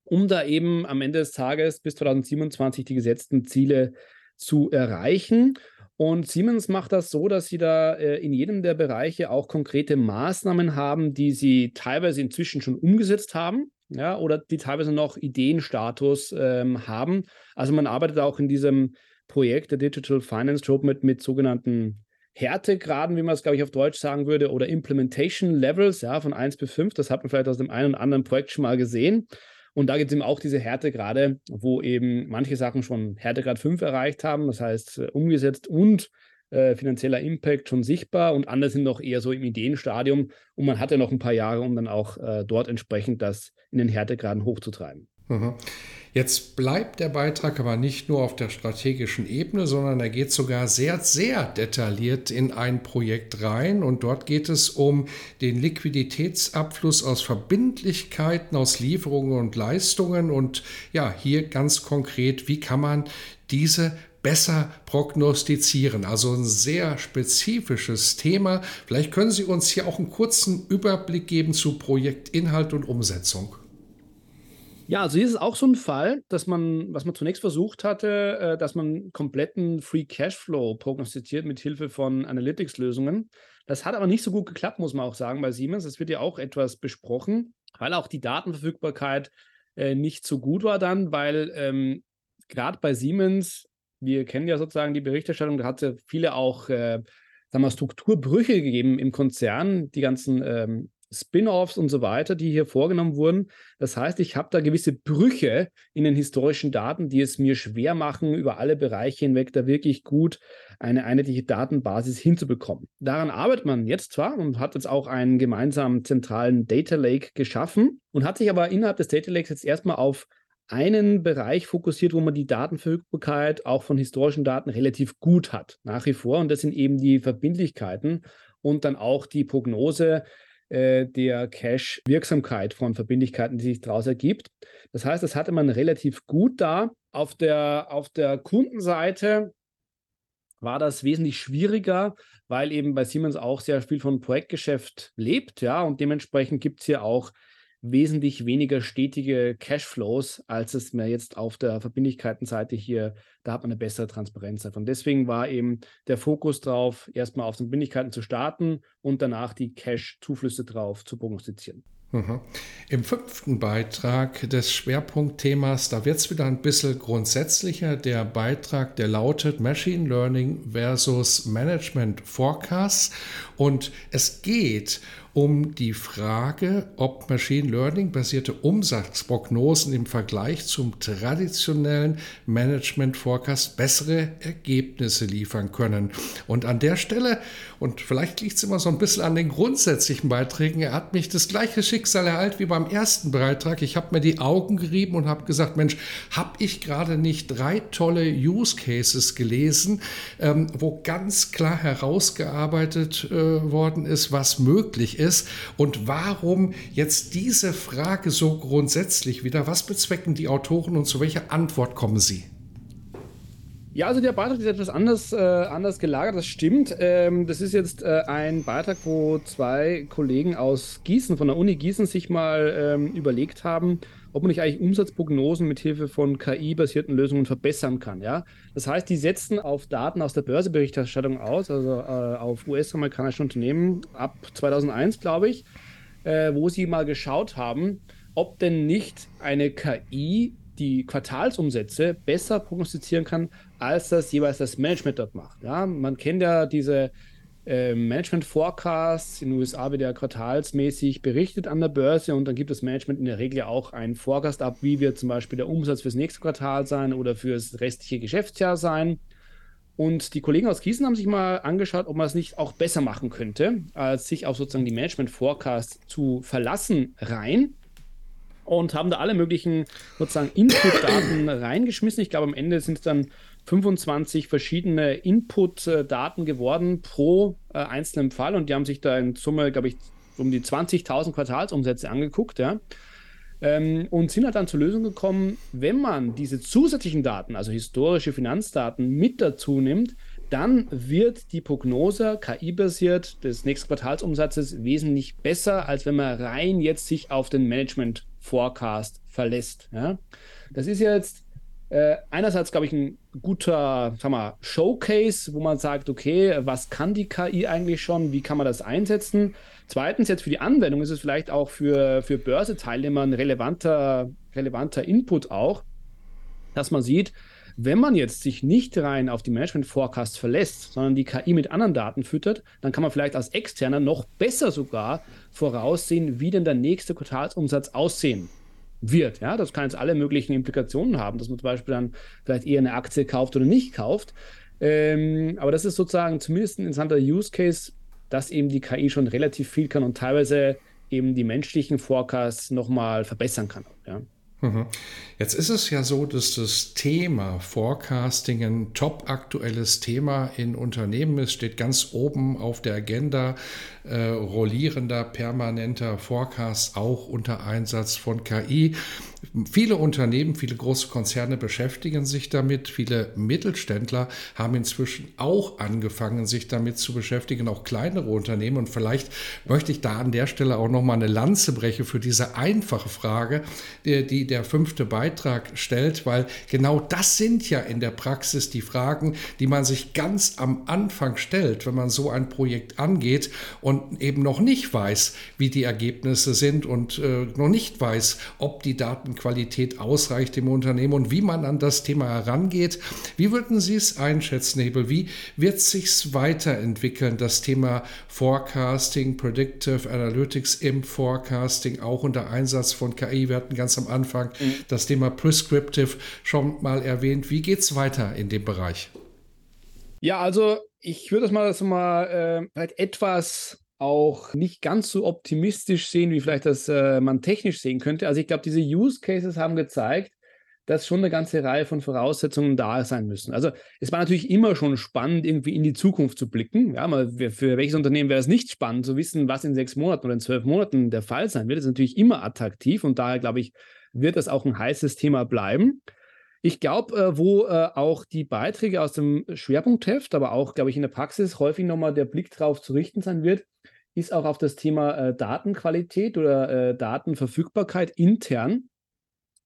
B: um da eben am Ende des Tages bis 2027 die gesetzten Ziele zu erreichen. Und Siemens macht das so, dass sie da äh, in jedem der Bereiche auch konkrete Maßnahmen haben, die sie teilweise inzwischen schon umgesetzt haben, ja, oder die teilweise noch Ideenstatus ähm, haben. Also man arbeitet auch in diesem Projekt der Digital Finance Roadmap mit sogenannten Härtegraden, wie man es, glaube ich, auf Deutsch sagen würde, oder Implementation Levels, ja, von 1 bis 5. Das hat man vielleicht aus dem einen oder anderen Projekt schon mal gesehen. Und da gibt es eben auch diese Härtegrade, wo eben manche Sachen schon Härtegrad 5 erreicht haben, das heißt äh, umgesetzt und äh, finanzieller Impact schon sichtbar und andere sind noch eher so im Ideenstadium und man hat ja noch ein paar Jahre, um dann auch äh, dort entsprechend das in den Härtegraden hochzutreiben.
A: Mhm. Jetzt bleibt der Beitrag aber nicht nur auf der strategischen Ebene, sondern er geht sogar sehr, sehr detailliert in ein Projekt rein. Und dort geht es um den Liquiditätsabfluss aus Verbindlichkeiten, aus Lieferungen und Leistungen. Und ja, hier ganz konkret, wie kann man diese besser prognostizieren. Also ein sehr spezifisches Thema. Vielleicht können Sie uns hier auch einen kurzen Überblick geben zu Projektinhalt und Umsetzung.
B: Ja, also hier ist es auch so ein Fall, dass man, was man zunächst versucht hatte, äh, dass man kompletten Free Cashflow prognostiziert mit Hilfe von Analytics-Lösungen. Das hat aber nicht so gut geklappt, muss man auch sagen, bei Siemens. Das wird ja auch etwas besprochen, weil auch die Datenverfügbarkeit äh, nicht so gut war dann, weil ähm, gerade bei Siemens, wir kennen ja sozusagen die Berichterstattung, da hat es ja viele auch äh, sagen wir, Strukturbrüche gegeben im Konzern, die ganzen ähm, Spin-offs und so weiter, die hier vorgenommen wurden. Das heißt, ich habe da gewisse Brüche in den historischen Daten, die es mir schwer machen, über alle Bereiche hinweg da wirklich gut eine einheitliche Datenbasis hinzubekommen. Daran arbeitet man jetzt zwar und hat jetzt auch einen gemeinsamen zentralen Data Lake geschaffen und hat sich aber innerhalb des Data Lakes jetzt erstmal auf einen Bereich fokussiert, wo man die Datenverfügbarkeit auch von historischen Daten relativ gut hat, nach wie vor. Und das sind eben die Verbindlichkeiten und dann auch die Prognose äh, der Cash-Wirksamkeit von Verbindlichkeiten, die sich daraus ergibt. Das heißt, das hatte man relativ gut da. Auf der, auf der Kundenseite war das wesentlich schwieriger, weil eben bei Siemens auch sehr viel von Projektgeschäft lebt, ja, und dementsprechend gibt es hier auch wesentlich weniger stetige Cashflows, als es mir jetzt auf der Verbindlichkeitenseite hier, da hat man eine bessere Transparenz davon. Deswegen war eben der Fokus darauf, erstmal auf Verbindlichkeiten zu starten und danach die Cash-Zuflüsse drauf zu prognostizieren.
A: Mhm. Im fünften Beitrag des Schwerpunktthemas, da wird es wieder ein bisschen grundsätzlicher. Der Beitrag, der lautet Machine Learning versus Management Forecasts. Und es geht um die Frage, ob Machine Learning basierte Umsatzprognosen im Vergleich zum traditionellen Management Forecast bessere Ergebnisse liefern können. Und an der Stelle, und vielleicht liegt es immer so ein bisschen an den grundsätzlichen Beiträgen, er hat mich das gleiche Schicksal ereilt wie beim ersten Beitrag. Ich habe mir die Augen gerieben und habe gesagt, Mensch, habe ich gerade nicht drei tolle Use Cases gelesen, ähm, wo ganz klar herausgearbeitet äh, worden ist, was möglich ist ist und warum jetzt diese Frage so grundsätzlich wieder? Was bezwecken die Autoren und zu welcher Antwort kommen sie?
B: Ja, also der Beitrag ist etwas anders, äh, anders gelagert, das stimmt. Ähm, das ist jetzt äh, ein Beitrag, wo zwei Kollegen aus Gießen, von der Uni Gießen, sich mal ähm, überlegt haben, ob man nicht eigentlich Umsatzprognosen mit Hilfe von KI-basierten Lösungen verbessern kann. Ja? Das heißt, die setzen auf Daten aus der Börseberichterstattung aus, also äh, auf US-amerikanische Unternehmen ab 2001, glaube ich, äh, wo sie mal geschaut haben, ob denn nicht eine KI die Quartalsumsätze besser prognostizieren kann, als das jeweils das Management dort macht. Ja, man kennt ja diese äh, Management Forecasts. In den USA wird ja quartalsmäßig berichtet an der Börse und dann gibt das Management in der Regel auch einen Forecast ab, wie wird zum Beispiel der Umsatz fürs nächste Quartal sein oder fürs restliche Geschäftsjahr sein. Und die Kollegen aus Gießen haben sich mal angeschaut, ob man es nicht auch besser machen könnte, als sich auf sozusagen die Management Forecasts zu verlassen rein und haben da alle möglichen sozusagen Input-Daten reingeschmissen. Ich glaube, am Ende sind es dann 25 verschiedene Input-Daten geworden pro äh, einzelnen Fall und die haben sich da in Summe, glaube ich, um die 20.000 Quartalsumsätze angeguckt, ja. Ähm, und sind halt dann zur Lösung gekommen, wenn man diese zusätzlichen Daten, also historische Finanzdaten, mit dazu nimmt, dann wird die Prognose KI-basiert des nächsten Quartalsumsatzes wesentlich besser, als wenn man rein jetzt sich auf den Management Forecast verlässt. Ja? Das ist jetzt äh, einerseits, glaube ich, ein guter sag mal, Showcase, wo man sagt, okay, was kann die KI eigentlich schon, wie kann man das einsetzen? Zweitens, jetzt für die Anwendung ist es vielleicht auch für, für Börseteilnehmer ein relevanter, relevanter Input auch, dass man sieht, wenn man jetzt sich nicht rein auf die Management Forecast verlässt, sondern die KI mit anderen Daten füttert, dann kann man vielleicht als Externer noch besser sogar voraussehen, wie denn der nächste Quartalsumsatz aussehen wird. Ja, das kann jetzt alle möglichen Implikationen haben, dass man zum Beispiel dann vielleicht eher eine Aktie kauft oder nicht kauft. Ähm, aber das ist sozusagen zumindest ein interessanter Use Case, dass eben die KI schon relativ viel kann und teilweise eben die menschlichen Forecasts nochmal verbessern kann. Ja.
A: Mhm. Jetzt ist es ja so, dass das Thema Forecasting ein top aktuelles Thema in Unternehmen ist, steht ganz oben auf der Agenda, äh, rollierender, permanenter Forecast, auch unter Einsatz von KI. Viele Unternehmen, viele große Konzerne beschäftigen sich damit. Viele Mittelständler haben inzwischen auch angefangen, sich damit zu beschäftigen, auch kleinere Unternehmen. Und vielleicht möchte ich da an der Stelle auch noch mal eine Lanze brechen für diese einfache Frage, die, die der fünfte Beitrag stellt, weil genau das sind ja in der Praxis die Fragen, die man sich ganz am Anfang stellt, wenn man so ein Projekt angeht und eben noch nicht weiß, wie die Ergebnisse sind und äh, noch nicht weiß, ob die Daten Datenqualität ausreicht im Unternehmen und wie man an das Thema herangeht. Wie würden Sie es einschätzen, Nebel? Wie wird sich weiterentwickeln, das Thema Forecasting, Predictive Analytics im Forecasting, auch unter Einsatz von KI? Wir hatten ganz am Anfang mhm. das Thema Prescriptive schon mal erwähnt. Wie geht es weiter in dem Bereich?
B: Ja, also ich würde das mal, das mal äh, etwas auch nicht ganz so optimistisch sehen, wie vielleicht das äh, man technisch sehen könnte. Also ich glaube, diese Use Cases haben gezeigt, dass schon eine ganze Reihe von Voraussetzungen da sein müssen. Also es war natürlich immer schon spannend, irgendwie in die Zukunft zu blicken. Ja, mal für welches Unternehmen wäre es nicht spannend zu wissen, was in sechs Monaten oder in zwölf Monaten der Fall sein wird. Das ist natürlich immer attraktiv und daher glaube ich, wird das auch ein heißes Thema bleiben. Ich glaube, äh, wo äh, auch die Beiträge aus dem Schwerpunktheft, aber auch, glaube ich, in der Praxis häufig nochmal der Blick drauf zu richten sein wird, ist auch auf das Thema äh, Datenqualität oder äh, Datenverfügbarkeit intern,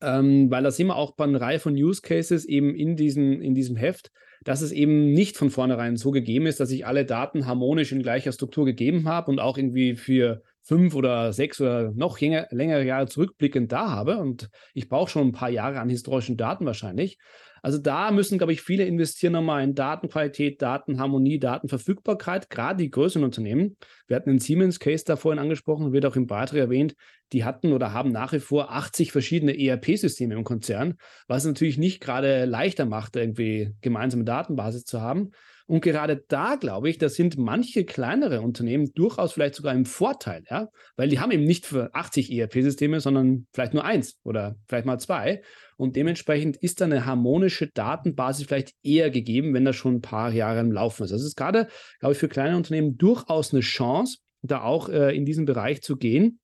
B: ähm, weil da sehen wir auch bei einer Reihe von Use Cases eben in, diesen, in diesem Heft, dass es eben nicht von vornherein so gegeben ist, dass ich alle Daten harmonisch in gleicher Struktur gegeben habe und auch irgendwie für fünf oder sechs oder noch länger, längere Jahre zurückblickend da habe. Und ich brauche schon ein paar Jahre an historischen Daten wahrscheinlich. Also da müssen, glaube ich, viele investieren nochmal in Datenqualität, Datenharmonie, Datenverfügbarkeit, gerade die größeren Unternehmen. Wir hatten den Siemens-Case da vorhin angesprochen, wird auch im Beitrag erwähnt, die hatten oder haben nach wie vor 80 verschiedene ERP-Systeme im Konzern, was natürlich nicht gerade leichter macht, irgendwie gemeinsame Datenbasis zu haben. Und gerade da glaube ich, da sind manche kleinere Unternehmen durchaus vielleicht sogar im Vorteil, ja, weil die haben eben nicht für 80 ERP-Systeme, sondern vielleicht nur eins oder vielleicht mal zwei. Und dementsprechend ist da eine harmonische Datenbasis vielleicht eher gegeben, wenn das schon ein paar Jahre im Laufen ist. Das ist gerade, glaube ich, für kleine Unternehmen durchaus eine Chance, da auch äh, in diesen Bereich zu gehen,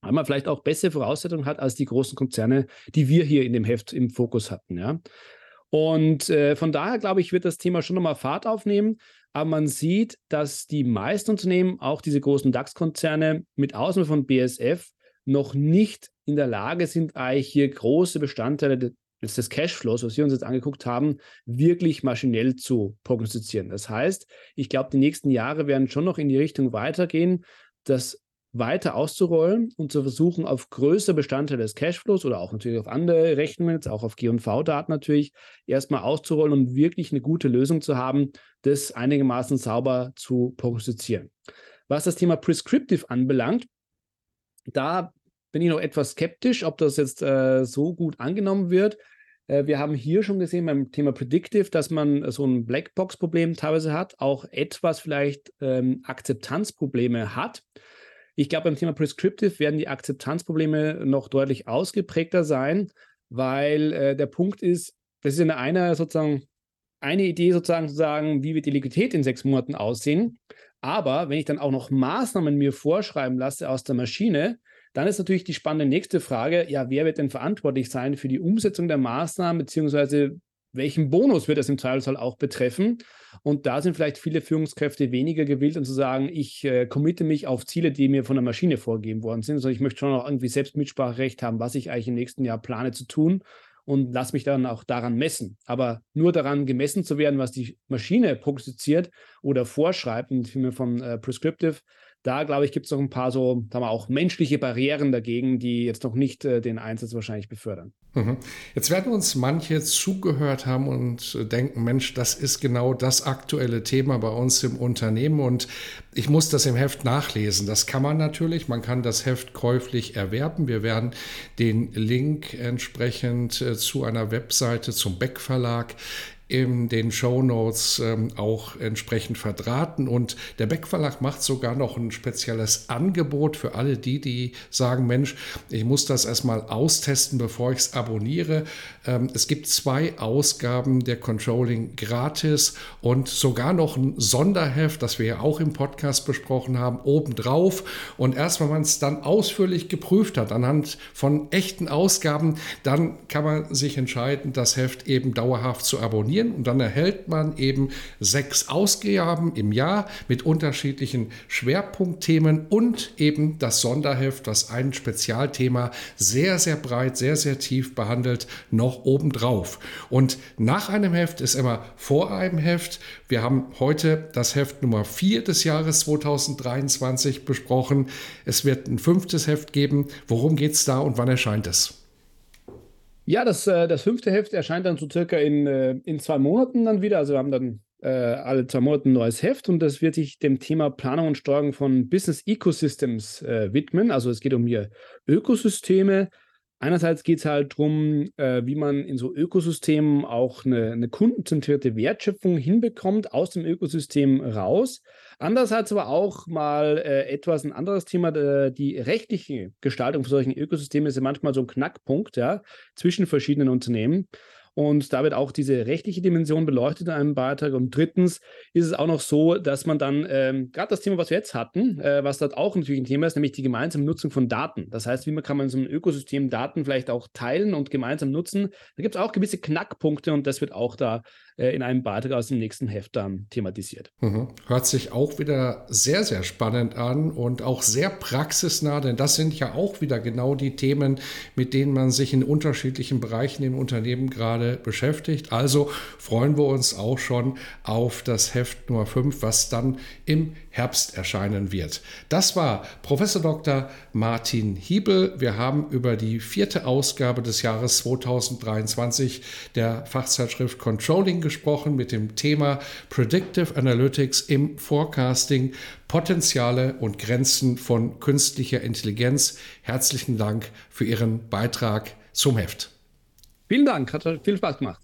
B: weil man vielleicht auch bessere Voraussetzungen hat als die großen Konzerne, die wir hier in dem Heft im Fokus hatten. Ja. Und äh, von daher, glaube ich, wird das Thema schon nochmal Fahrt aufnehmen. Aber man sieht, dass die meisten Unternehmen, auch diese großen DAX-Konzerne, mit Ausnahme von BSF, noch nicht in der Lage sind, eigentlich hier große Bestandteile des, des Cashflows, was wir uns jetzt angeguckt haben, wirklich maschinell zu prognostizieren. Das heißt, ich glaube, die nächsten Jahre werden schon noch in die Richtung weitergehen, das weiter auszurollen und zu versuchen, auf größere Bestandteile des Cashflows oder auch natürlich auf andere Rechnungen, jetzt auch auf G&V-Daten natürlich, erstmal auszurollen und wirklich eine gute Lösung zu haben, das einigermaßen sauber zu prognostizieren. Was das Thema Prescriptive anbelangt, da bin ich noch etwas skeptisch, ob das jetzt äh, so gut angenommen wird. Äh, wir haben hier schon gesehen beim Thema Predictive, dass man so ein Blackbox-Problem teilweise hat, auch etwas vielleicht ähm, Akzeptanzprobleme hat. Ich glaube, beim Thema Prescriptive werden die Akzeptanzprobleme noch deutlich ausgeprägter sein, weil äh, der Punkt ist, das ist ja eine sozusagen eine Idee sozusagen zu sagen, wie wird die Liquidität in sechs Monaten aussehen. Aber wenn ich dann auch noch Maßnahmen mir vorschreiben lasse aus der Maschine, dann ist natürlich die spannende nächste Frage, ja, wer wird denn verantwortlich sein für die Umsetzung der Maßnahmen, beziehungsweise welchen Bonus wird das im Zweifelsfall auch betreffen? Und da sind vielleicht viele Führungskräfte weniger gewillt, um zu sagen, ich äh, committe mich auf Ziele, die mir von der Maschine vorgegeben worden sind, sondern ich möchte schon auch irgendwie selbst Mitspracherecht haben, was ich eigentlich im nächsten Jahr plane zu tun. und lasse mich dann auch daran messen. Aber nur daran gemessen zu werden, was die Maschine prognostiziert oder vorschreibt, im Sinne von äh, Prescriptive, da glaube ich, gibt es noch ein paar so, sagen wir auch menschliche Barrieren dagegen, die jetzt noch nicht äh, den Einsatz wahrscheinlich befördern.
A: Mhm. Jetzt werden uns manche zugehört haben und äh, denken, Mensch, das ist genau das aktuelle Thema bei uns im Unternehmen und ich muss das im Heft nachlesen. Das kann man natürlich, man kann das Heft käuflich erwerben. Wir werden den Link entsprechend äh, zu einer Webseite zum Beck Verlag in den Show Notes ähm, auch entsprechend verdrahten. Und der Beck Verlag macht sogar noch ein spezielles Angebot für alle die, die sagen, Mensch, ich muss das erstmal austesten, bevor ich es abonniere. Ähm, es gibt zwei Ausgaben der Controlling gratis und sogar noch ein Sonderheft, das wir ja auch im Podcast besprochen haben, obendrauf. Und erst wenn man es dann ausführlich geprüft hat, anhand von echten Ausgaben, dann kann man sich entscheiden, das Heft eben dauerhaft zu abonnieren abonnieren und dann erhält man eben sechs Ausgaben im Jahr mit unterschiedlichen Schwerpunktthemen und eben das Sonderheft, das ein Spezialthema sehr, sehr breit, sehr, sehr tief behandelt, noch obendrauf. Und nach einem Heft ist immer vor einem Heft. Wir haben heute das Heft Nummer 4 des Jahres 2023 besprochen. Es wird ein fünftes Heft geben. Worum geht es da und wann erscheint es?
B: Ja, das, äh, das fünfte Heft erscheint dann so circa in, äh, in zwei Monaten dann wieder. Also wir haben dann äh, alle zwei Monate ein neues Heft und das wird sich dem Thema Planung und Steuerung von Business Ecosystems äh, widmen. Also es geht um hier Ökosysteme. Einerseits geht es halt darum, äh, wie man in so Ökosystemen auch eine, eine kundenzentrierte Wertschöpfung hinbekommt aus dem Ökosystem raus. Andererseits aber auch mal äh, etwas ein anderes Thema, die rechtliche Gestaltung von solchen Ökosystemen ist ja manchmal so ein Knackpunkt ja, zwischen verschiedenen Unternehmen. Und da wird auch diese rechtliche Dimension beleuchtet in einem Beitrag. Und drittens ist es auch noch so, dass man dann ähm, gerade das Thema, was wir jetzt hatten, äh, was dort auch natürlich ein Thema ist, nämlich die gemeinsame Nutzung von Daten. Das heißt, wie man kann man in so einem Ökosystem Daten vielleicht auch teilen und gemeinsam nutzen. Da gibt es auch gewisse Knackpunkte und das wird auch da äh, in einem Beitrag aus dem nächsten Heft dann thematisiert.
A: Mhm. Hört sich auch wieder sehr, sehr spannend an und auch sehr praxisnah, denn das sind ja auch wieder genau die Themen, mit denen man sich in unterschiedlichen Bereichen im Unternehmen gerade beschäftigt. Also freuen wir uns auch schon auf das Heft Nummer 5, was dann im Herbst erscheinen wird. Das war Professor Dr. Martin Hiebel. Wir haben über die vierte Ausgabe des Jahres 2023 der Fachzeitschrift Controlling gesprochen mit dem Thema Predictive Analytics im Forecasting, Potenziale und Grenzen von künstlicher Intelligenz. Herzlichen Dank für Ihren Beitrag zum Heft.
B: Vielen Dank, hat viel Spaß gemacht.